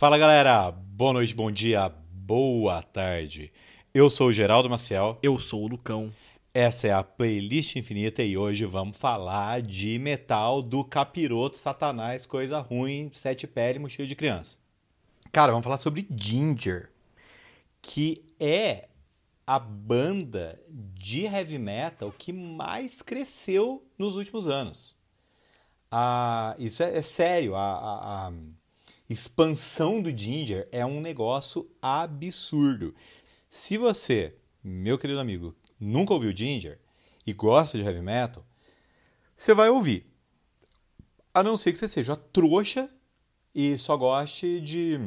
Fala galera, boa noite, bom dia, boa tarde. Eu sou o Geraldo Maciel, Eu sou o Lucão. essa é a Playlist Infinita e hoje vamos falar de metal do capiroto satanás, coisa ruim, sete pele, mochila de criança. Cara, vamos falar sobre Ginger, que é a banda de heavy metal que mais cresceu nos últimos anos. Ah, isso é, é sério, a, a- a expansão do Ginger é um negócio absurdo. Se você, meu querido amigo, nunca ouviu Ginger e gosta de heavy metal, você vai ouvir. A não ser que você seja trouxa e só goste de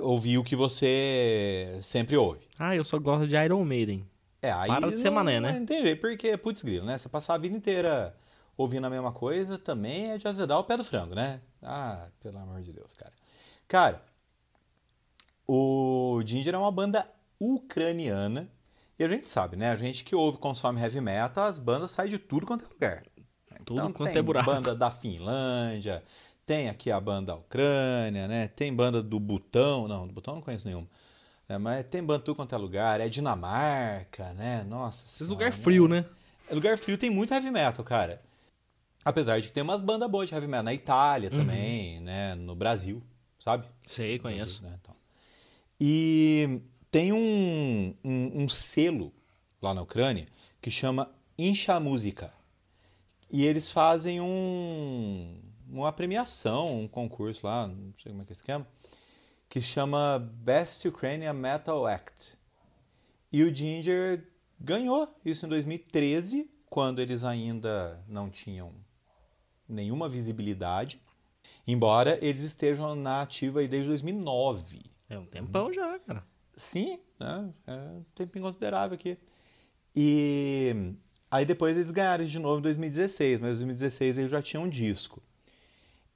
ouvir o que você sempre ouve. Ah, eu só gosto de Iron Maiden. É, aí Para de ser não- mané, né? Entendi, porque, putz grilo, né? Você passar a vida inteira ouvindo a mesma coisa também é de azedar o pé do frango, né? Ah, pelo amor de Deus, cara. Cara, o Ginger é uma banda ucraniana e a gente sabe, né? A gente que ouve, consome heavy metal, as bandas saem de tudo quanto é lugar. Tudo Então, quanto tem é buraco. banda da Finlândia, tem aqui a banda da Ucrânia, né? Tem banda do Butão, não, do Butão eu não conheço nenhuma. né? Mas tem banda tudo quanto é lugar, é Dinamarca, né? Nossa Esses senhora, lugares frios, né? é Lugar frio tem muito heavy metal, cara. Apesar de que tem umas bandas boas de heavy metal na Itália Uhum. também, né? No Brasil, sabe? Sei, conheço. Brasil, né? Então. E tem um, um, um selo lá na Ucrânia que chama Incha Música. E eles fazem um, uma premiação, um concurso lá, não sei como é que é o esquema, que chama Best Ukrainian Metal Act. E o Ginger ganhou isso em 2013, quando eles ainda não tinham nenhuma visibilidade, embora eles estejam na ativa aí desde 2009. É um tempão já, cara. Sim, né? É um tempinho considerável aqui. E aí depois eles ganharam de novo em 2016, mas em 2016 eles já tinham um disco.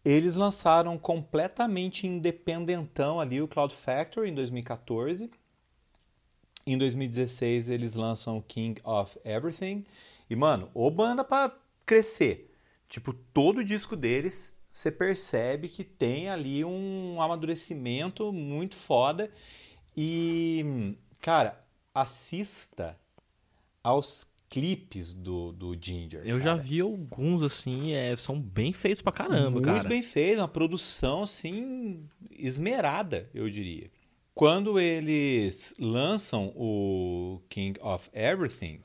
Eles lançaram completamente independentão ali o Cloud Factory em 2014. Em 2016 eles lançam King of Everything. E, mano, ô banda pra crescer. Tipo, todo disco deles você percebe que tem ali um amadurecimento muito foda. E, cara, assista aos clipes do, do Ginger. Eu já cara. vi alguns, assim, é, são bem feitos pra caramba, Muito cara. bem feito, uma produção assim esmerada, eu diria. Quando eles lançam o King of Everything,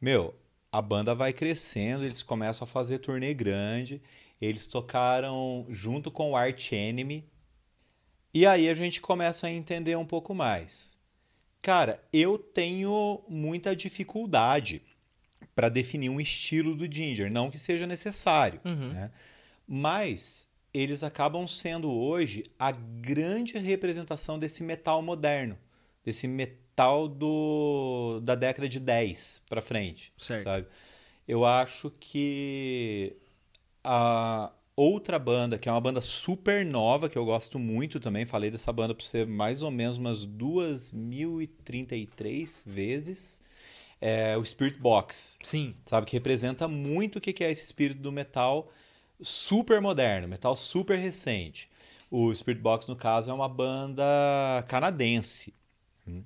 meu, a banda vai crescendo, eles começam a fazer turnê grande, eles tocaram junto com o Arch Enemy, e aí a gente começa a entender um pouco mais. Cara, eu tenho muita dificuldade para definir um estilo do Ginger, não que seja necessário, Uhum. né? Mas eles acabam sendo hoje a grande representação desse metal moderno, desse metal do, da década de 10 para frente, Certo. sabe? Eu acho que a outra banda, que é uma banda super nova, que eu gosto muito também, falei dessa banda para você mais ou menos umas 2.033 vezes, é o Spirit Box Sim. sabe? Que representa muito o que que é esse espírito do metal super moderno, metal super recente. O Spirit Box, no caso, é uma banda canadense. Hum.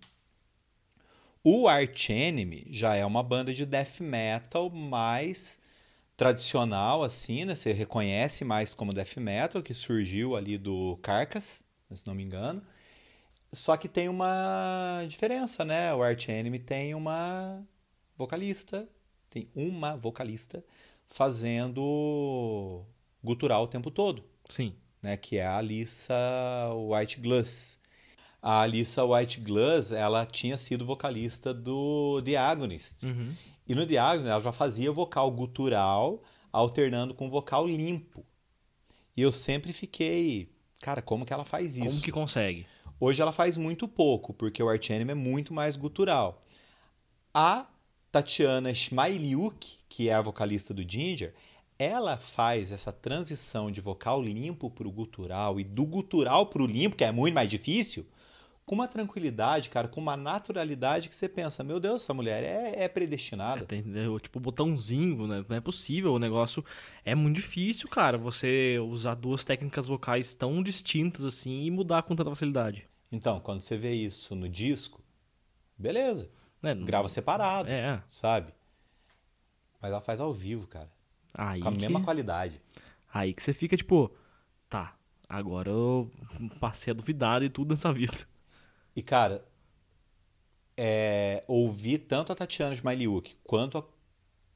O Arch Enemy já é uma banda de death metal mais tradicional, assim, né? Você reconhece mais como death metal, que surgiu ali do Carcass, se não me engano. Só que tem uma diferença, né? O Arch Enemy tem uma vocalista, tem uma vocalista fazendo gutural o tempo todo, Sim. né? Que é a Alissa White Glass. A Alissa White Glass, ela tinha sido vocalista do The Agonist. Uhum. E no The Agonist, ela já fazia vocal gutural, alternando com vocal limpo. E eu sempre fiquei, cara, como que ela faz isso? Como que consegue? Hoje ela faz muito pouco, porque o Enemy é muito mais gutural. A Tatiana Schmailiuk, que é a vocalista do Ginger, ela faz essa transição de vocal limpo para o gutural e do gutural para o limpo, que é muito mais difícil, com uma tranquilidade, cara, com uma naturalidade que você pensa, meu Deus, essa mulher é, é predestinada. Tem, né, tipo, botãozinho, né? Não é possível. O negócio é muito difícil, cara. Você usar duas técnicas vocais tão distintas assim e mudar com tanta facilidade. Então, quando você vê isso no disco, beleza. É, Grava separado, É. sabe? Mas ela faz ao vivo, cara. Aí Com a que, mesma qualidade. aí que você fica, tipo, tá, agora eu passei a duvidar de tudo nessa vida. E, cara, é, ouvir tanto a Tatiana Smileyuk quanto a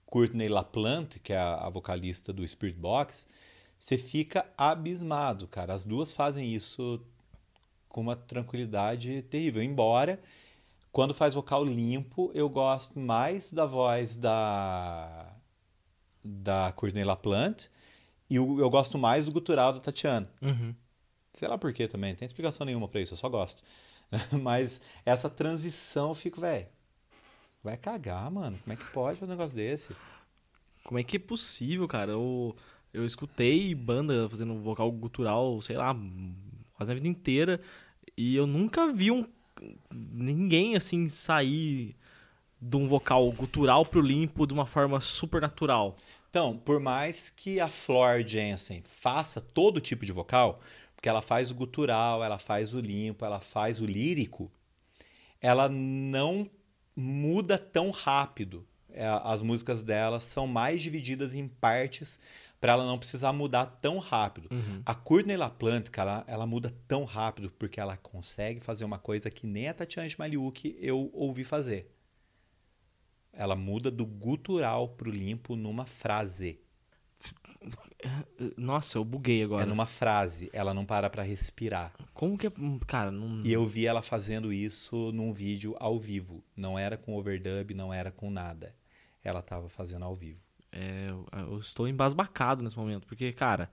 Courtney LaPlante, que é a, a vocalista do Spirit Box, você fica abismado, cara. As duas fazem isso com uma tranquilidade terrível. Embora, quando faz vocal limpo, eu gosto mais da voz da, da Courtney LaPlante e eu, eu gosto mais do gutural da Tatiana. Uhum. Sei lá por quê também, não tem explicação nenhuma pra isso, eu só gosto. Mas essa transição eu fico, velho. Vai cagar, mano. Como é que pode fazer um negócio desse? Como é que é possível, cara? Eu, eu escutei banda fazendo vocal gutural, sei lá, quase a vida inteira, e eu nunca vi um ninguém assim sair de um vocal gutural pro limpo de uma forma super natural. Então, por mais que a Flor Jensen faça todo tipo de vocal, porque ela faz o gutural, ela faz o limpo, ela faz o lírico, ela não muda tão rápido. É, As músicas dela são mais divididas em partes para ela não precisar mudar tão rápido. A Courtney LaPlante, ela, ela muda tão rápido porque ela consegue fazer uma coisa que nem a Tatiana Smaliuk eu ouvi fazer. Ela muda do gutural pro limpo numa frase. Nossa, eu buguei agora. É numa frase, ela não para pra respirar. Como que é. Cara, não. E eu vi ela fazendo isso num vídeo ao vivo. Não era com overdub, não era com nada. Ela tava fazendo ao vivo. É, eu- estou embasbacado nesse momento, porque, cara,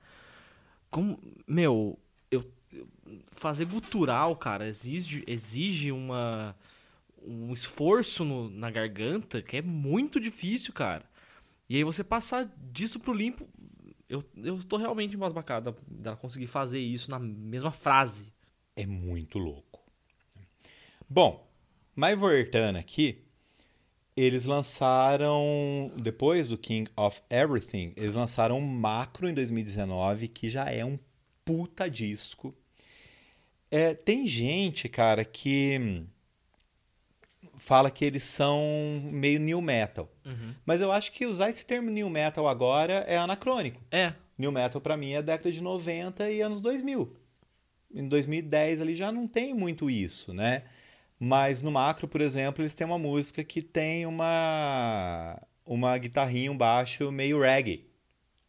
como, meu, eu, eu- fazer gutural, cara, exige, exige uma, um esforço no- na garganta que é muito difícil, cara. E aí você passar disso pro limpo, eu, eu tô realmente embasbacado dela conseguir fazer isso na mesma frase. É muito louco. Bom, mas voltando aqui, eles lançaram, depois do King of Everything, eles lançaram um Macro em 2019, que já é um puta disco. É, tem gente, cara, que fala que eles são meio new metal. Mas eu acho que usar esse termo new metal agora é anacrônico. É, New Metal pra mim é década de 90 e anos 2000. Em 2010 ali já não tem muito isso, né? Mas no Macro, por exemplo, eles têm uma música que tem uma uma guitarrinha, um baixo meio reggae.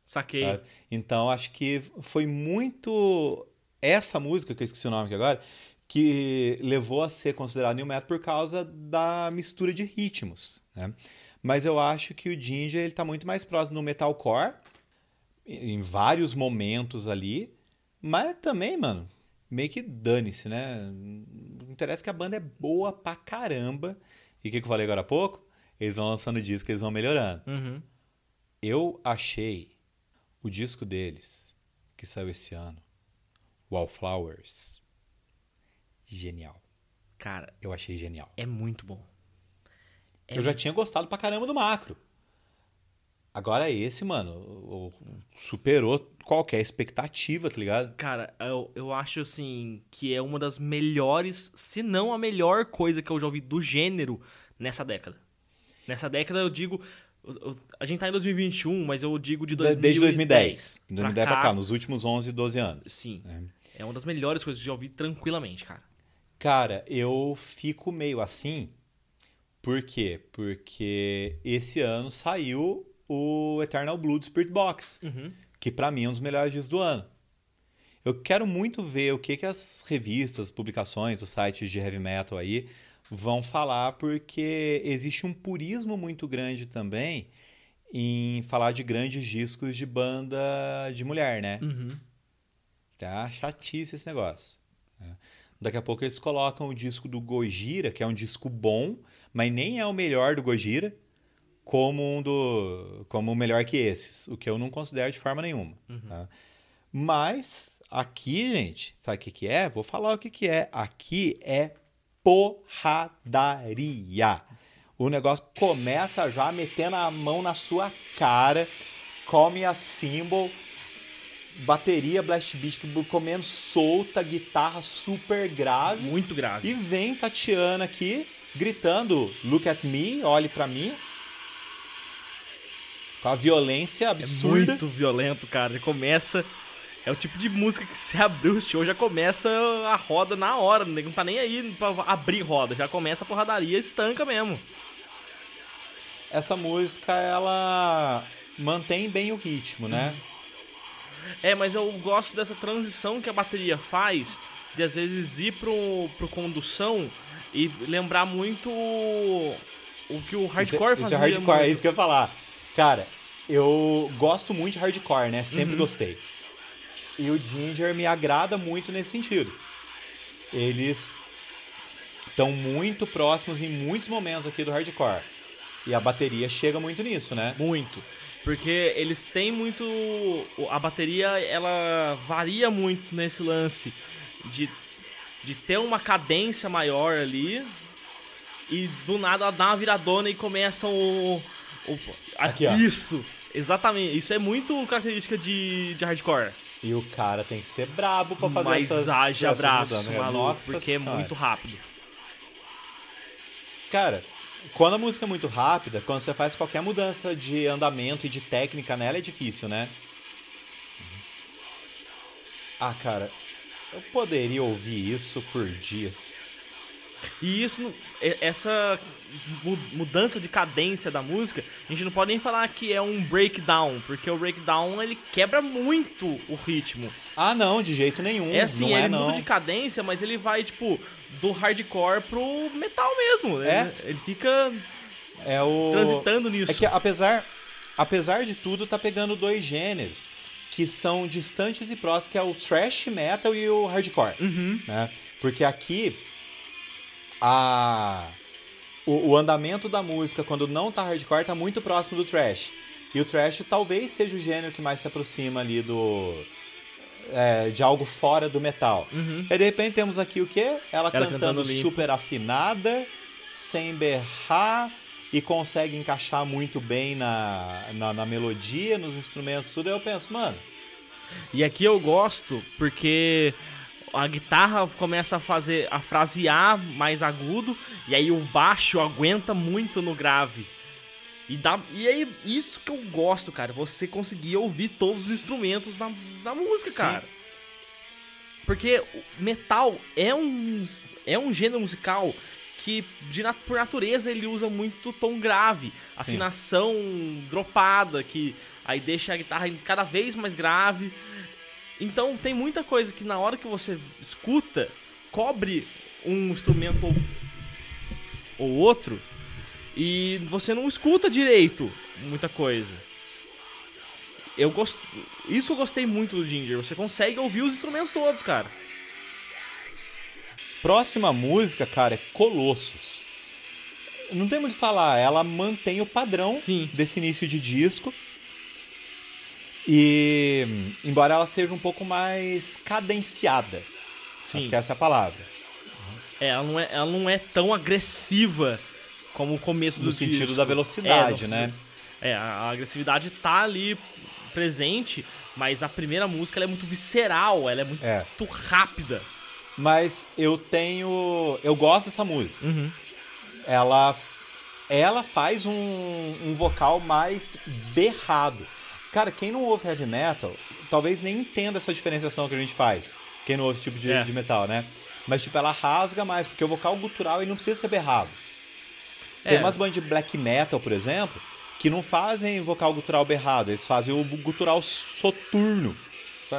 saquei. sabe? Então acho que foi muito essa música que eu esqueci o nome aqui agora que levou a ser considerado new metal por causa da mistura de ritmos, né? Mas eu acho que o Ginger ele tá muito mais próximo do metalcore em vários momentos ali, mas também, mano, meio que dane-se, né? Não interessa que a banda é boa pra caramba. E o que, que eu falei agora há pouco? Eles vão lançando disco, eles vão melhorando. Uhum. Eu achei o disco deles, que saiu esse ano, Wallflowers, genial. Cara, Eu achei genial. é muito bom. É Eu já tinha gostado pra caramba do macro. Agora esse, mano, superou qualquer expectativa, tá ligado? Cara, eu, eu acho assim que é uma das melhores, se não a melhor coisa que eu já ouvi do gênero nessa década. Nessa década eu digo. eu- a gente tá em 2021, mas eu digo de 2010. Desde 2010. De 2010 pra cá. cá, nos últimos 11, 12 anos. Sim. É. É uma das melhores coisas que eu já ouvi tranquilamente, cara. Cara, eu fico meio assim. Por quê? Porque esse ano saiu o Eternal Blue do Spirit Box, Uhum. que pra mim é um dos melhores dias do ano. Eu quero muito ver o que, que as revistas, publicações, os sites de heavy metal aí vão falar, porque existe um purismo muito grande também em falar de grandes discos de banda de mulher, né? Uhum. Tá chatice esse negócio. né? Daqui a pouco eles colocam o disco do Gojira, que é um disco bom, mas nem é o melhor do Gojira, como um do como o melhor que esses, o que eu não considero de forma nenhuma. tá? Mas aqui, gente, sabe o que, que é? Vou falar o que, que é. Aqui é porradaria. O negócio começa já metendo a mão na sua cara, come a cymbal, bateria Blast Beat comendo solta, guitarra super grave. Muito grave. E vem Tatiana aqui gritando: Look at me, olhe para mim. Com a violência absurda. É muito violento, cara. Começa. É o tipo de música que se abrir o show já começa a roda na hora. Não tá nem aí pra abrir roda. Já começa a porradaria estanca mesmo. Essa música, ela mantém bem o ritmo, né? É, mas eu gosto dessa transição que a bateria faz, de às vezes ir pro, pro condução e lembrar muito o, o que o hardcore isso, fazia. Isso é hardcore, muito. é isso que eu ia falar. Cara, eu gosto muito de hardcore, né? Sempre uhum. gostei. E o Ginger me agrada muito nesse sentido. Eles estão muito próximos em muitos momentos aqui do hardcore. E a bateria chega muito nisso, né? Muito. Porque eles têm muito. A bateria ela varia muito nesse lance de, de ter uma cadência maior ali e do nada ela dá uma viradona e começam o. o Aqui, ó. Isso! Exatamente. Isso é muito característica de, de hardcore. E o cara tem que ser brabo pra fazer Mas essas, haja essas braço, né? maluco, porque é senhora. muito rápido. Cara, quando a música é muito rápida, quando você faz qualquer mudança de andamento e de técnica nela, é difícil, né? Ah, cara, eu poderia ouvir isso por dias. E isso, essa mudança de cadência da música, a gente não pode nem falar que é um breakdown, porque o breakdown ele quebra muito o ritmo. Ah, não, de jeito nenhum. É assim, não ele é, muda não. de cadência, mas ele vai, tipo, do hardcore pro metal mesmo. É. Ele, ele fica É o transitando nisso. É que apesar, apesar de tudo, tá pegando dois gêneros que são distantes e próximos, que é o thrash metal e o hardcore. Uhum. Né? Porque aqui a o, o, andamento da música quando não tá hardcore tá muito próximo do thrash. E o thrash talvez seja o gênero que mais se aproxima ali do é, de algo fora do metal. Uhum. E de repente temos aqui o quê? Ela, Ela cantando, cantando super afinada, sem berrar e consegue encaixar muito bem na, na, na melodia, nos instrumentos, tudo. Aí eu penso, mano, E aqui eu gosto porque a guitarra começa a fazer a frasear mais agudo e aí o baixo aguenta muito no grave. E, dá, e aí, isso que eu gosto, cara. Você conseguir ouvir todos os instrumentos na, na música, Sim. cara. Porque metal é um, é um gênero musical que, de, por natureza, ele usa muito tom grave. Afinação dropada, que aí deixa a guitarra cada vez mais grave. Então tem muita coisa que na hora que você escuta, cobre um instrumento ou, ou outro e você não escuta direito muita coisa. Eu gosto, isso eu gostei muito do Ginger. Você consegue ouvir os instrumentos todos, cara. Próxima música, cara, é Colossus. Não tem muito o que falar, ela mantém o padrão Sim. desse início de disco. E embora ela seja um pouco mais cadenciada, acho que essa é a palavra. É, ela não é, ela não é tão agressiva como o começo do No sentido disco. da velocidade, É, no- né? É, a agressividade tá ali presente, mas a primeira música é muito visceral, ela é muito É. rápida. Mas eu tenho. Eu gosto dessa música. Uhum. Ela, ela faz um, um vocal mais berrado. Cara, quem não ouve heavy metal, talvez nem entenda essa diferenciação que a gente faz. Quem não ouve esse tipo de, É. de metal, né? Mas, tipo, ela rasga mais, porque o vocal gutural ele não precisa ser berrado. Tem É, umas bandas de black metal, por exemplo, que não fazem vocal gutural berrado, eles fazem o gutural soturno.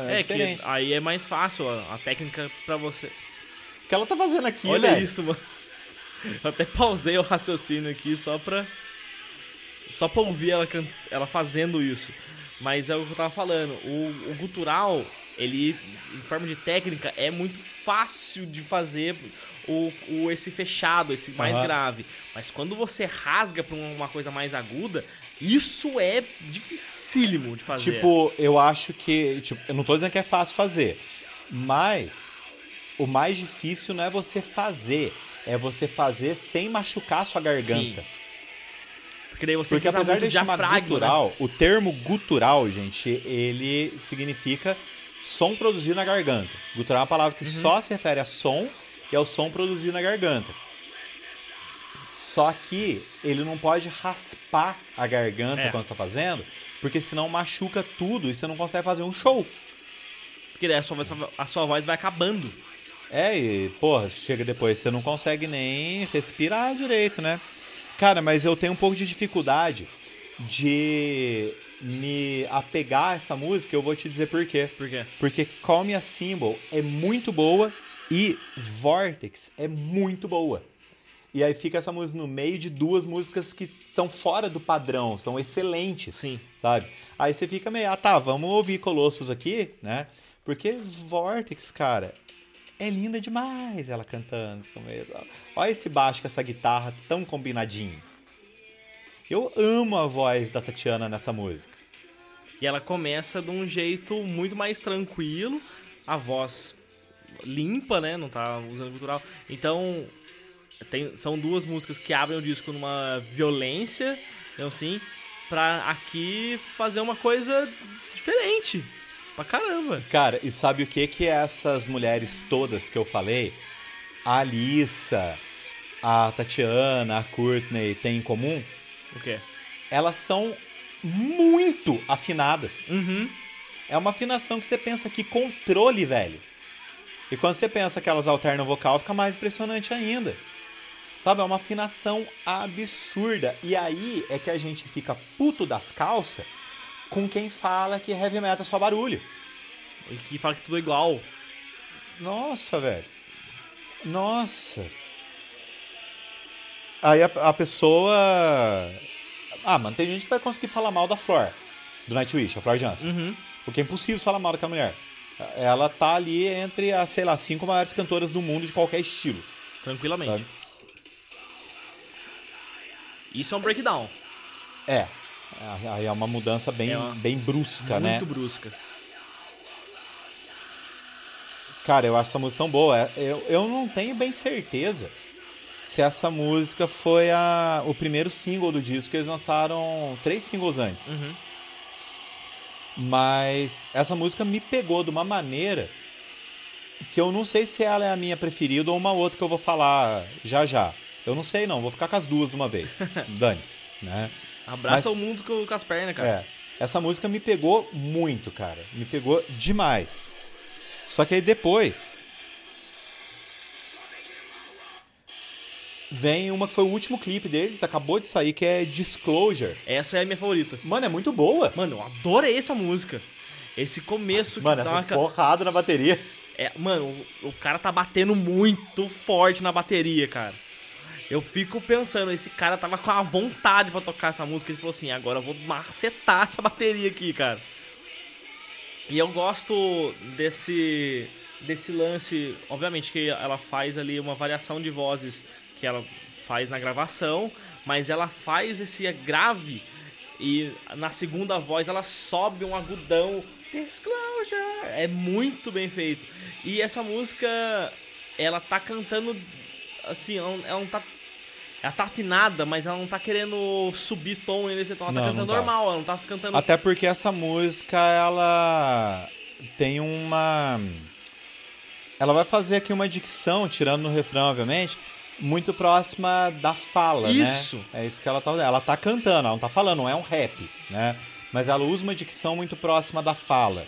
É, É, que aí é mais fácil a, a técnica pra você. O que ela tá fazendo aqui, Olha velho? isso, mano. Eu até pausei o raciocínio aqui só pra. Só pra ouvir ela, can- ela fazendo isso. Mas é o que eu tava falando. O, o gutural, ele, em forma de técnica, é muito fácil de fazer o, o esse fechado, esse mais Aham. grave. Mas quando você rasga pra uma coisa mais aguda, isso é dificílimo de fazer. Tipo, eu acho que. Tipo, eu não tô dizendo que é fácil fazer. Mas o mais difícil não é você fazer, é você fazer sem machucar a sua garganta. Sim. Porque daí você tem Porque que usar apesar muito diafragma, né? gutural, o termo gutural, gente, ele significa som produzido na garganta. Gutural é uma palavra Uhum. que só se refere a som e ao som produzido na garganta. Só que ele não pode raspar a garganta É. quando está fazendo, porque senão machuca tudo e você não consegue fazer um show. Porque daí a sua, voz, a sua voz vai acabando. É, e, porra, chega depois, você não consegue nem respirar direito, né? Cara, mas eu tenho um pouco de dificuldade de me apegar a essa música, eu vou te dizer por quê. Por quê? Porque Call Me a Symbol é muito boa e Vortex é muito boa. E aí fica essa música no meio de duas músicas que estão fora do padrão, são excelentes. Sim. Sabe? Aí você fica meio, ah tá, vamos ouvir Colossus aqui, né? Porque Vortex, cara, é linda demais ela cantando. fica meio- Olha esse baixo com essa guitarra tão combinadinho. Eu amo a voz da Tatiana nessa música. E ela começa de um jeito muito mais tranquilo, a voz limpa, né? Não tá usando cultural. Então, tem- são duas músicas que abrem o disco numa violência, então assim, pra aqui fazer uma coisa diferente. Pra caramba. Cara, e sabe o que que essas mulheres todas que eu falei, a Alissa, a Tatiana, a Courtney, têm em comum? O quê? Elas são muito afinadas. Uhum. É uma afinação que você pensa que controle, velho. E quando você pensa que elas alternam vocal, fica mais impressionante ainda. Sabe, é uma afinação absurda. E aí é que a gente fica puto das calças com quem fala que heavy metal é só barulho. E que fala que tudo é igual. Nossa, velho. Nossa. Aí a, a pessoa. Ah, mano, tem gente que vai conseguir falar mal da Flor, do Nightwish, a Flor Jansen. Uhum. Porque é impossível falar mal daquela mulher. Ela tá ali entre as, sei lá, cinco maiores cantoras do mundo de qualquer estilo. Tranquilamente. Sabe? Isso é um breakdown. É. Aí é uma mudança bem, É uma- bem brusca, né? muito brusca. Cara, eu acho essa música tão boa. É, Eu, eu não tenho bem certeza se essa música foi a, o primeiro single do disco. Eles lançaram três singles antes. Uhum. Mas essa música me pegou de uma maneira que eu não sei se ela é a minha preferida ou uma outra que eu vou falar já já. Eu não sei não, vou ficar com as duas de uma vez. Dane-se, né? Abraça Mas- o mundo com, com as pernas, cara. É. Essa música me pegou muito, cara. Me pegou demais. Só que aí depois. Vem uma que foi o último clipe deles, acabou de sair, que é Disclosure. Essa é a minha favorita. Mano, é muito boa. Mano, eu adorei essa música. Esse começo que Mano, essa porrada na bateria. É, mano, o, o cara tá batendo muito forte na bateria, cara. Eu fico pensando, esse cara tava com a vontade pra tocar essa música. Ele falou assim: agora eu vou macetar essa bateria aqui, cara. E eu gosto desse, desse lance. Obviamente que ela faz ali uma variação de vozes que ela faz na gravação, mas ela faz esse grave e na segunda voz ela sobe um agudão. Disclosure! É muito bem feito. E essa música, ela tá cantando assim, ela ela não tá. Ela tá afinada, mas ela não tá querendo subir tom nesse tom. Ela Não, tá não cantando tá. normal, ela não tá cantando. Até porque essa música, ela tem uma. Ela vai fazer aqui uma dicção, tirando no refrão, obviamente, muito próxima da fala, Isso. né? É isso que ela tá. Ela tá cantando, ela não tá falando, não é um rap, né? Mas ela usa uma dicção muito próxima da fala.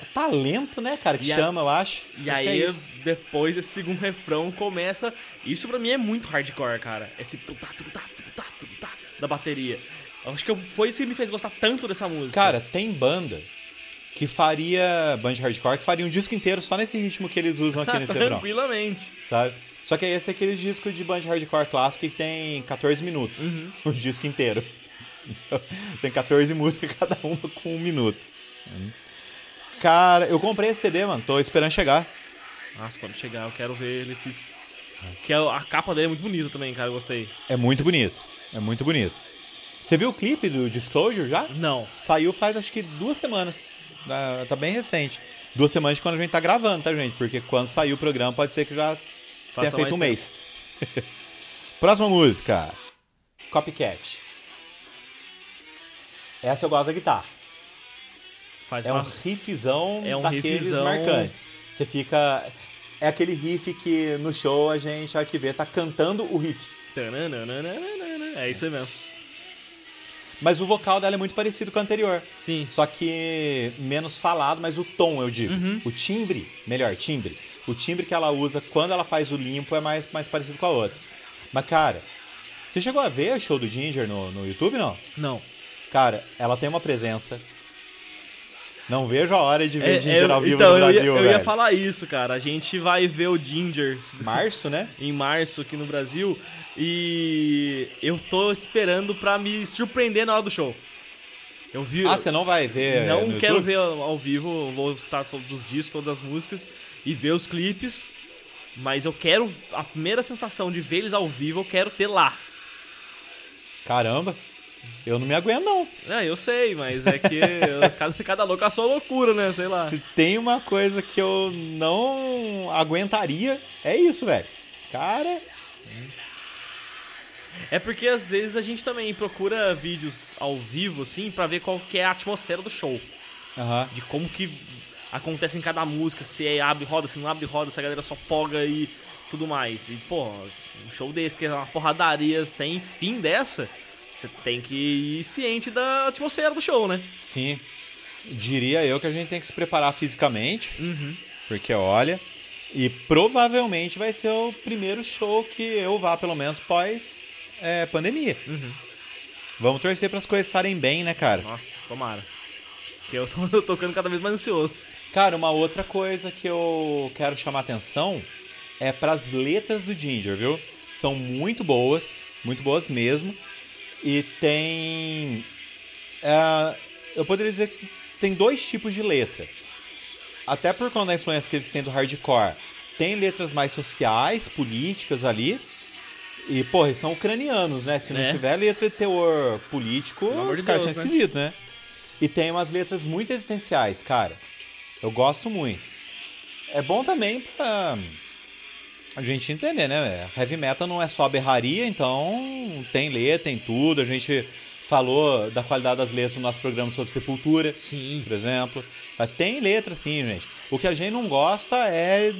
É talento, né, cara, que E a- chama, eu acho. E Acho aí, é depois desse segundo refrão, começa. Isso pra mim é muito hardcore, cara. Esse tutá, tutá, tutá, tutá da bateria. Eu acho que foi isso que me fez gostar tanto dessa música. Cara, tem banda que faria, band hardcore, que faria um disco inteiro só nesse ritmo que eles usam aqui nesse refrão. tranquilamente. sabe? Só que aí esse é aquele disco de band hardcore clássico que tem 14 minutos. Uhum. O disco inteiro. tem 14 músicas, cada uma com um minuto. Cara, eu comprei esse CD, mano. Tô esperando chegar. Nossa, quando chegar eu quero ver ele físico. Que a a capa dele é muito bonita também, cara. Eu gostei. É muito bonito. É muito bonito. Você viu o clipe do Disclosure já? Não. Saiu faz acho que duas semanas. Tá bem recente. Duas semanas de quando a gente tá gravando, tá, gente? Porque quando sair o programa pode ser que já tenha Faça feito mais um mês. Próxima música. Copycat. Essa eu gosto da guitarra. Faz É uma... um riffzão É um daqueles riffzão. marcantes. Você fica... É aquele riff que no show a gente, a hora que vê, tá cantando o riff. É isso mesmo. Mas o vocal dela é muito parecido com o anterior. Sim. Só que menos falado, mas o tom, eu digo. Uhum. O timbre, melhor, timbre. O timbre que ela usa quando ela faz o limpo é mais, mais parecido com a outra. Mas, cara, você chegou a ver o show do Ginger no, no YouTube, não? Não. Cara, ela tem uma presença. Não vejo a hora de ver É, Ginger é, ao vivo então, no eu ia, Brasil, eu ia falar isso, cara. A gente vai ver o Ginger Março, né? em março aqui no Brasil e eu tô esperando pra me surpreender na hora do show. Eu vi. Ah, você não vai ver não quero YouTube? ver ao ao vivo, vou escutar todos os discos, todas as músicas e ver os clipes, mas eu quero a primeira sensação de ver eles ao vivo, eu quero ter lá. Caramba, eu não me aguento, não. É, eu sei, mas é que eu- cada, cada louco é a sua loucura, né? Sei lá. Se tem uma coisa que eu não aguentaria, é isso, velho. Cara, É porque às vezes a gente também procura vídeos ao vivo, assim, pra ver qual que é a atmosfera do show. aham. De como que acontece em cada música, se é abre roda, se não abre roda, se a galera só poga e tudo mais. E, pô, um show desse que é uma porradaria sem fim dessa, você tem que ir ciente da atmosfera do show, né? Sim. Diria eu que a gente tem que se preparar fisicamente, Uhum. porque olha, e provavelmente vai ser o primeiro show que eu vá, pelo menos pós é, pandemia. Uhum. Vamos torcer para as coisas estarem bem, né, cara? Nossa, tomara. Porque eu tô, eu tô ficando cada vez mais ansioso. Cara, uma outra coisa que eu quero chamar atenção é para as letras do Ginger, viu? São muito boas, muito boas mesmo. E tem. é, eu poderia dizer que tem dois tipos de letra. Até por conta da influência que eles têm do hardcore. Tem letras mais sociais, políticas ali. E, porra, eles são ucranianos, né? Se não É. tiver letra de teor político, os de caras Deus, são né? esquisitos, né? E tem umas letras muito existenciais, cara. Eu gosto muito. É bom também pra a gente entender, né? Heavy metal não é só berraria, então tem letra, tem tudo. A gente falou da qualidade das letras no nosso programa sobre Sepultura, Sim. por exemplo. Mas Tem letra sim, gente. O que a gente não gosta é.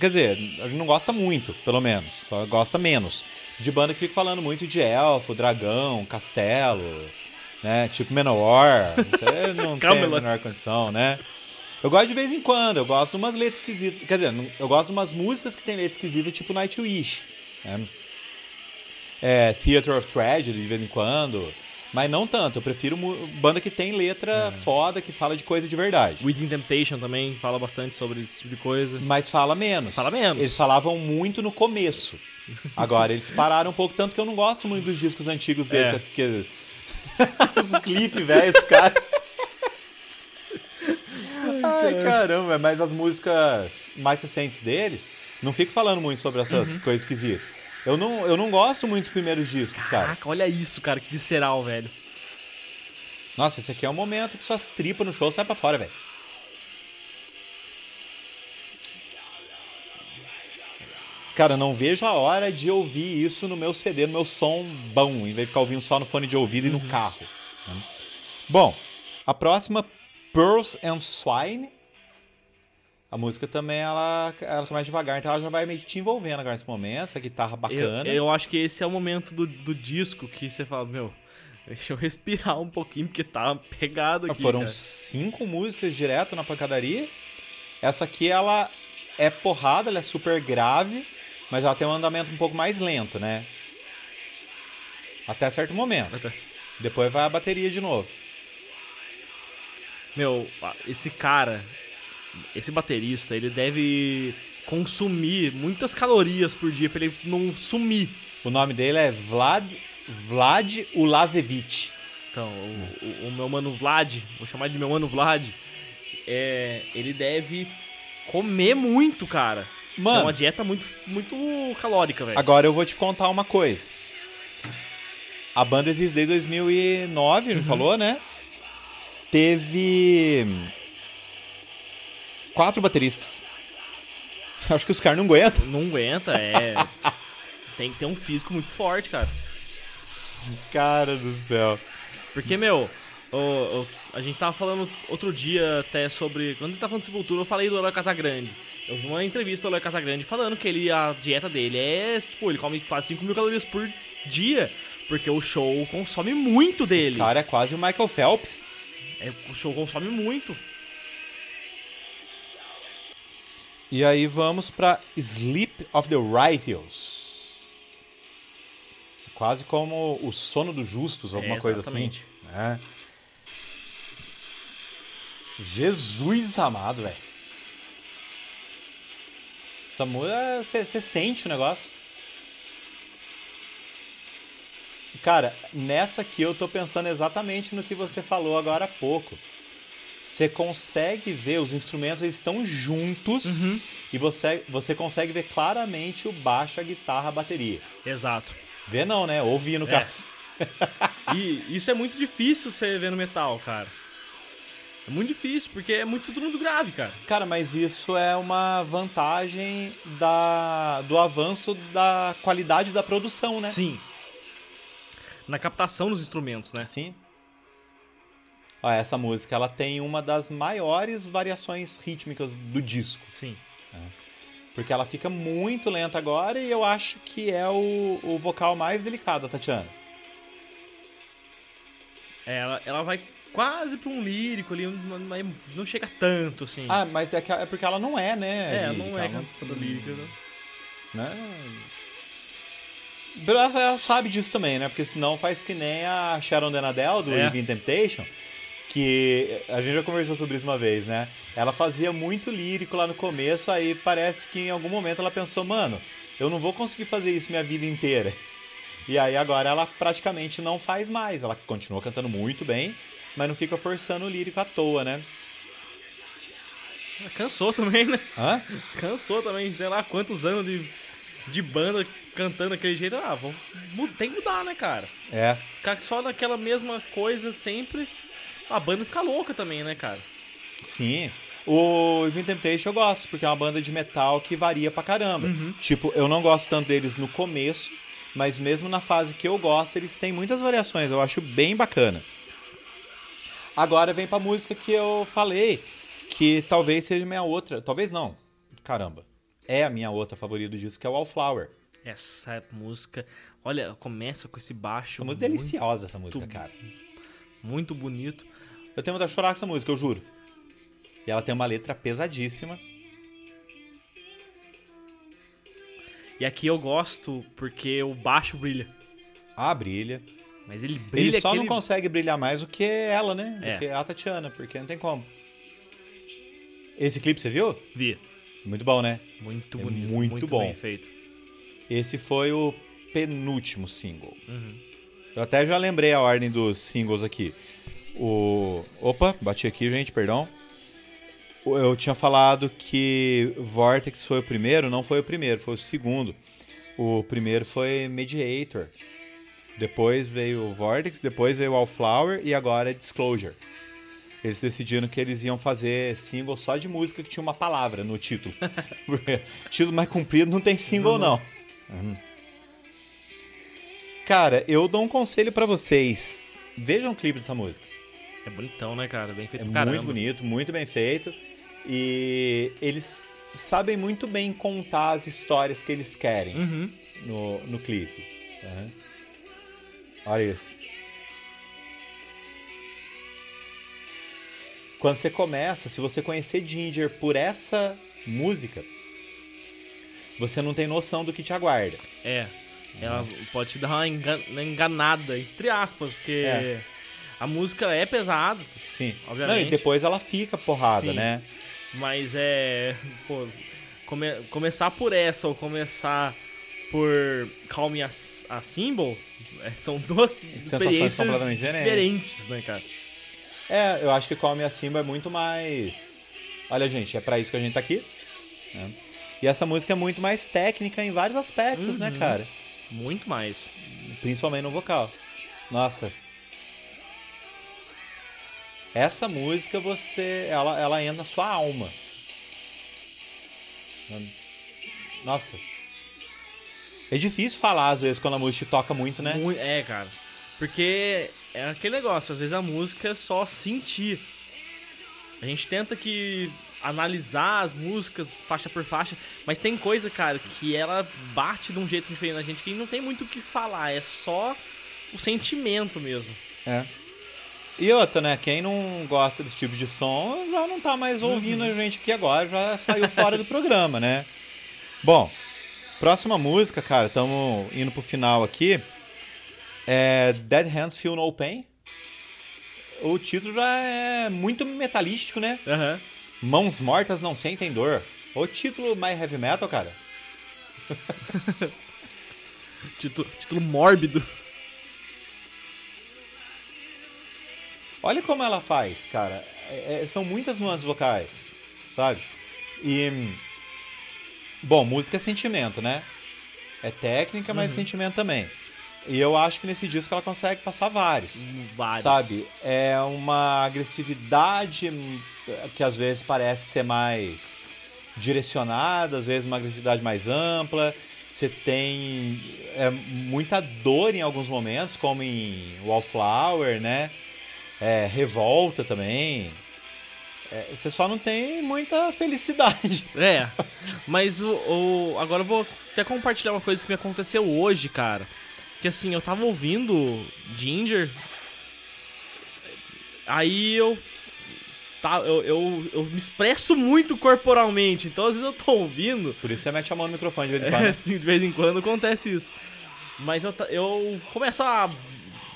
Quer dizer, a gente não gosta muito, pelo menos. Só gosta menos. De banda que fica falando muito de elfo, dragão, castelo, né? Tipo Menor. Não tem a menor condição, né? Eu gosto de vez em quando, eu gosto de umas letras esquisitas. Quer dizer, eu gosto de umas músicas que tem letra esquisita, tipo Nightwish. Né? É, Theater of Tragedy, de vez em quando. Mas não tanto, eu prefiro banda que tem letra foda, que fala de coisa de verdade. Within Temptation também fala bastante sobre esse tipo de coisa. Mas fala menos. Fala menos. Eles falavam muito no começo. Agora, eles pararam um pouco, tanto que eu não gosto muito dos discos antigos deles. É. Que... Os clipes, velho, os caras. Ai, caramba, mas as músicas mais recentes deles, não fico falando muito sobre essas Uhum. coisas esquisitas. Eu não, eu não gosto muito dos primeiros discos, cara. Caraca, olha isso, cara, que visceral, velho. Nossa, esse aqui é o momento que suas tripas no show saem pra fora, velho. Cara, não vejo a hora de ouvir isso no meu CD, no meu som bom, em vez de ficar ouvindo só no fone de ouvido e no carro. né? Bom, a próxima, Pearls and Swine. A música também, ela, ela começa devagar, então ela já vai meio que te envolvendo agora nesse momento, essa guitarra Eu, bacana. eu acho que esse é o momento do, do disco que você fala, meu, deixa eu respirar um pouquinho, porque tá pegado aqui. Foram cara. cinco músicas direto na pancadaria. Essa aqui, ela é porrada, ela é super grave, mas ela tem um andamento um pouco mais lento, né? Até certo momento. Até- Depois vai a bateria de novo. Meu, esse cara, esse baterista, ele deve consumir muitas calorias por dia pra ele não sumir. O nome dele é Vlad, Vlad Ulazevich. Então, o, o- o meu mano Vlad, vou chamar de meu mano Vlad, é, ele deve comer muito, cara. É Mano, uma dieta muito, muito calórica, velho. agora eu vou te contar uma coisa. A banda existe desde 2009, Uhum. não falou, né? Teve quatro bateristas. Acho que os caras não aguentam. Não aguenta, é. Tem que ter um físico muito forte, cara. Cara do céu. Porque, meu, o, o- a gente tava falando outro dia até sobre. Quando a gente tava falando de Sepultura, eu falei do Eloy Casagrande. Eu vi uma entrevista do Eloy Casagrande falando que ele, a dieta dele é, tipo, ele come quase 5 mil calorias por dia. Porque o show consome muito dele. O cara é quase o Michael Phelps. É, o show consome muito. E aí vamos pra Sleep of the Righteous. Quase como o sono dos justos, alguma É, coisa assim. né? Jesus amado, velho. Essa música, você sente o negócio. Cara, nessa aqui eu tô pensando exatamente no que você falou agora há pouco. Você consegue ver, os instrumentos eles estão juntos Uhum. e você, você consegue ver claramente o baixo, a guitarra, a bateria. Exato. Vê não, né? Ouvir no É. caso. E isso é muito difícil você ver no metal, cara. É muito difícil, porque é muito tudo muito grave, cara. Cara, mas isso é uma vantagem da, do avanço da qualidade da produção, né? Sim. Na captação dos instrumentos, né? Sim. Ó, essa música ela tem uma das maiores variações rítmicas do disco. Sim. Porque ela fica muito lenta agora e eu acho que é o, o vocal mais delicado da Tatiana. É, ela, ela vai quase pra um lírico ali, mas não chega tanto, assim. Ah, mas é, que, é porque ela não é, né? é, lírica, não é ela cantora lírica. né? né? Ela, sabe disso também, né? Porque senão faz que nem a Sharon Denadel do É. Living Temptation, que a gente já conversou sobre isso uma vez, né? Ela fazia muito lírico lá no começo, aí parece que em algum momento ela pensou, mano, eu não vou conseguir fazer isso minha vida inteira. E aí agora ela praticamente não faz mais. Ela continua cantando muito bem, mas não fica forçando o lírico à toa, né? Cansou também, né? Hã? Cansou também, sei lá quantos anos de, de banda cantando daquele jeito. Ah, mu- tem que mudar, né, cara? É. Ficar só naquela mesma coisa sempre, a banda fica louca também, né, cara? Sim. O Living Temptation eu gosto, porque é uma banda de metal que varia pra caramba. Uhum. Tipo, eu não gosto tanto deles no começo, mas mesmo na fase que eu gosto, eles têm muitas variações. Eu acho bem bacana. Agora vem pra música que eu falei, que talvez seja minha outra. Talvez não. Caramba. É a minha outra favorita do disco, que é o Wallflower. Essa música, olha, começa com esse baixo É muito muito, deliciosa essa música, cara. muito bonito. Eu tenho vontade de chorar com essa música, eu juro. E ela tem uma letra pesadíssima. E aqui eu gosto porque o baixo brilha. Ah, brilha. Mas ele brilha Ele só não consegue brilhar mais do que ela, né? Do É. que a Tatiana, porque não tem como. Esse clipe você viu? Vi. Muito bom, né? Muito É bonito, muito muito, bom. feito. Esse foi o penúltimo single. Uhum. Eu até já lembrei a ordem dos singles aqui. O. Opa, bati aqui, gente, perdão. Eu tinha falado que Vortex foi o primeiro, não foi o primeiro, foi o segundo. O primeiro foi Mediator. Depois veio o Vortex, depois veio o Wallflower e agora é Disclosure. Eles decidiram que eles iam fazer single só de música que tinha uma palavra no título. Porque título mais comprido não tem single, não. Uhum. Cara, eu dou um conselho pra vocês. Vejam o clipe dessa música. É bonitão, né, cara? Bem feito É caramba. muito bonito, muito bem feito. E eles sabem muito bem contar as histórias que eles querem Uhum. no, no clipe. tá? Olha isso. Quando você começa, se você conhecer Ginger por essa música, você não tem noção do que te aguarda. É. Ela pode te dar uma engan- uma enganada, entre aspas, porque É. a música é pesada, Sim. Obviamente. Não, e depois ela fica porrada, Sim. né? mas é. Pô, come- começar por essa ou começar por Call Me a, a Symbol é, são duas experiências completamente diferentes. diferentes, né, cara? É, eu acho que Come Acima é muito mais. Olha, gente, é pra isso que a gente tá aqui. né? E essa música é muito mais técnica em vários aspectos, né, Uhum. cara? Muito mais. Principalmente no vocal. Nossa. Essa música você. Ela, ela entra na sua alma. Nossa. É difícil falar, às vezes, quando a música toca muito, né? É, cara. Porque é aquele negócio, às vezes a música é só sentir. A gente tenta que analisar as músicas faixa por faixa, mas tem coisa, cara, que ela bate de um jeito diferente na gente que não tem muito o que falar, é só o sentimento mesmo. É. E outra, né? Quem não gosta desse tipo de som já não tá mais ouvindo a gente aqui agora, já saiu fora do programa, né? Bom, próxima música, cara, estamos indo pro final aqui. É Dead Hands Feel No Pain. O título já é muito metalístico, né? Aham. Mãos mortas não sentem dor. O título mais heavy metal, cara. Título, título mórbido. Olha como ela faz, cara. É- é- são muitas nuances vocais, sabe? E. Bom, música é sentimento, né? É técnica, mas sentimento também. E eu acho que nesse disco ela consegue passar vários. Vários. Sabe? É uma agressividade hum, que às vezes parece ser mais direcionada, às vezes uma agressividade mais ampla. Você tem é, muita dor em alguns momentos, como em Wallflower, né? É, revolta também. É, você só não tem muita felicidade. É, mas o, o- agora eu vou até compartilhar uma coisa que me aconteceu hoje, cara. Que assim, eu tava ouvindo Ginger, aí eu, tá, eu, eu, eu me expresso muito corporalmente, então às vezes eu tô ouvindo, Por isso você mete a mão no microfone de vez em quando. é, assim, de vez em quando acontece isso. Mas eu, eu começo a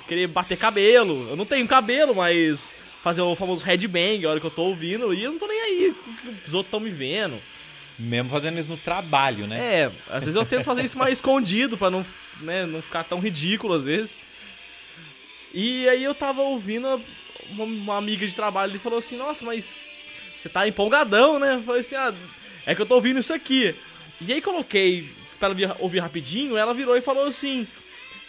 querer bater cabelo, eu não tenho cabelo, mas fazer o famoso headbang a hora que eu tô ouvindo, e eu não tô nem aí, os outros tão me vendo. Mesmo fazendo isso no trabalho, né? É, às vezes eu tento fazer isso mais escondido pra não, né, não ficar tão ridículo às vezes. E aí eu tava ouvindo uma, uma amiga de trabalho e falou assim: "Nossa, mas você tá empolgadão, né?" Eu falei assim: "Ah, é que eu tô ouvindo isso aqui". E aí coloquei pra ela vir- ouvir rapidinho, ela virou e falou assim: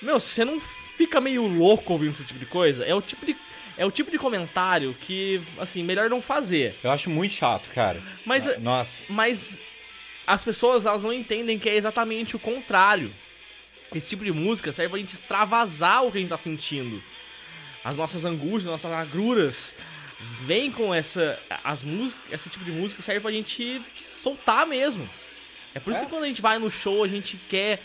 "Meu, você não fica meio louco ouvindo esse tipo de coisa? É o tipo de é o tipo de comentário que, assim, melhor não fazer. Eu acho muito chato, cara. Mas Nossa. mas as pessoas elas não entendem que é exatamente o contrário. Esse tipo de música serve pra gente extravasar o que a gente tá sentindo. As nossas angústias, as nossas agruras. Vem com essa. As músicas. Esse tipo de música serve pra gente soltar mesmo. É por isso É. que quando a gente vai no show, a gente quer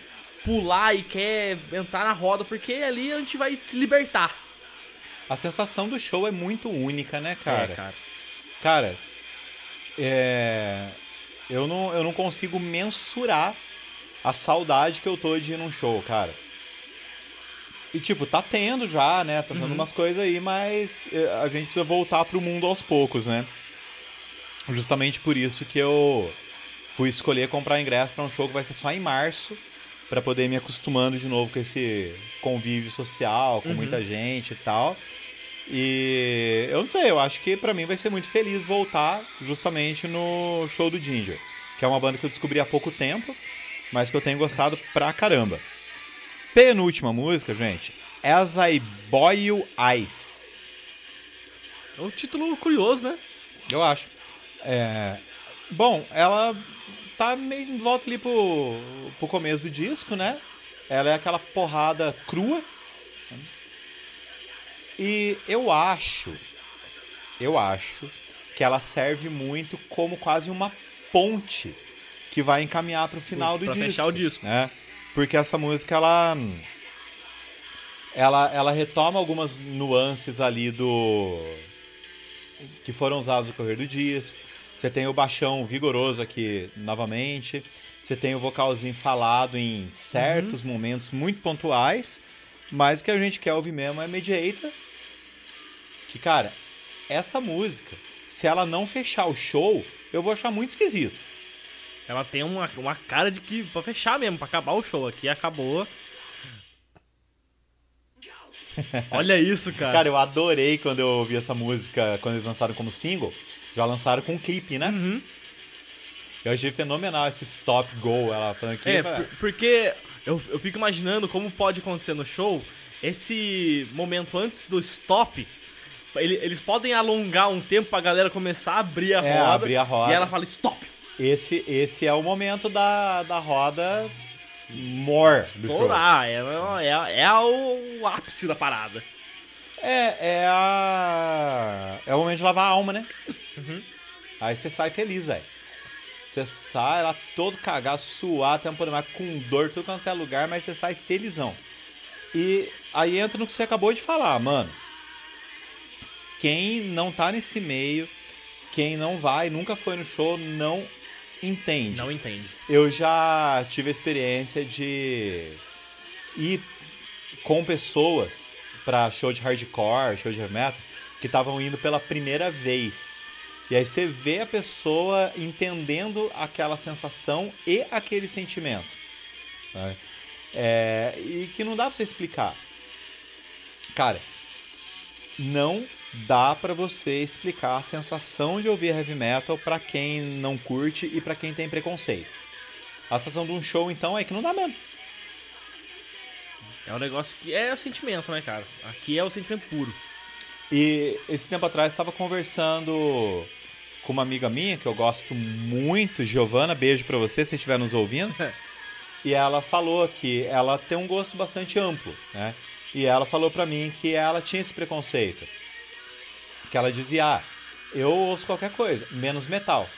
pular e quer entrar na roda, porque ali a gente vai se libertar. A sensação do show é muito única, né, cara? É, cara. Cara, é... eu, não, eu não consigo mensurar a saudade que eu tô de ir num show, cara. E, tipo, tá tendo já, né? Tá tendo Uhum. umas coisas aí, mas é, a gente precisa voltar pro mundo aos poucos, né? Justamente por isso que eu fui escolher comprar ingresso pra um show que vai ser só em março, pra poder ir me acostumando de novo com esse convívio social, com Uhum. muita gente e tal. E eu não sei, eu acho que pra mim vai ser muito feliz voltar justamente no show do Ginger, que é uma banda que eu descobri há pouco tempo, mas que eu tenho gostado pra caramba. Penúltima música, gente, As I Boil Ice. É um título curioso, né? Eu acho. É, Bom, ela tá meio em volta ali pro, pro começo do disco, né? Ela é aquela porrada crua. E eu acho, eu acho que ela serve muito como quase uma ponte que vai encaminhar pro final do Pra disco. fechar o disco. Né? Porque essa música, ela, ela, ela retoma algumas nuances ali do que foram usados no correr do disco. Você tem o baixão vigoroso aqui novamente. Você tem o vocalzinho falado em certos momentos muito pontuais. Mas o que a gente quer ouvir mesmo é Mediator. Que, cara, essa música, se ela não fechar o show, eu vou achar muito esquisito. Ela tem uma, uma cara de que pra fechar mesmo, pra acabar o show. Aqui acabou. Olha isso, cara. Cara, eu adorei quando eu ouvi essa música, quando eles lançaram como single. Já lançaram com um clipe, né? Uhum. Eu achei fenomenal esse stop go, ela falando que É, por- porque eu, eu fico imaginando como pode acontecer no show esse momento antes do stop. ele- eles podem alongar um tempo pra galera começar a abrir a É, roda. abrir a roda. E ela fala stop. Esse, esse é o momento da, da roda more. Estourar, é, é, é o ápice da parada. É, é a. É o momento de lavar a alma, né? Uhum. Aí você sai feliz, velho. Você sai lá todo cagado, suado, mais, com dor, tudo quanto é lugar, mas você sai felizão. E aí entra no que você acabou de falar, mano. Quem não tá nesse meio, quem não vai, nunca foi no show, não entende. Não entende. Eu já tive a experiência de ir com pessoas pra show de hardcore, show de heavy metal, que estavam indo pela primeira vez. E aí você vê a pessoa entendendo aquela sensação e aquele sentimento. né? É, e que não dá pra você explicar. Cara, não dá pra você explicar a sensação de ouvir heavy metal pra quem não curte e pra quem tem preconceito. A sensação de um show, então, é que não dá mesmo. É um negócio que é o sentimento, né, cara? Aqui é o sentimento puro. E esse tempo atrás estava conversando com uma amiga minha que eu gosto muito, Giovana, beijo pra você se estiver nos ouvindo. e ela falou que ela tem um gosto bastante amplo, né? E ela falou pra mim que ela tinha esse preconceito. Que ela dizia: "Ah, eu ouço qualquer coisa, menos metal".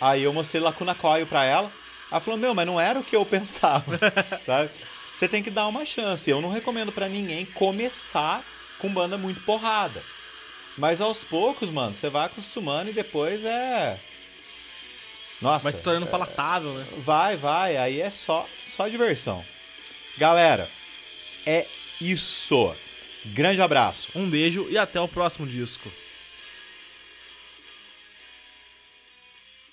Aí eu mostrei Lacuna Coil pra ela. Ela falou: "Meu, mas não era o que eu pensava". sabe? Você tem que dar uma chance. Eu não recomendo pra ninguém começar com banda muito porrada. Mas aos poucos, mano, você vai acostumando e depois é. Nossa. Vai se tornando palatável, né? Vai, vai. Aí é só, só diversão. Galera, é isso. Grande abraço. Um beijo e até o próximo disco.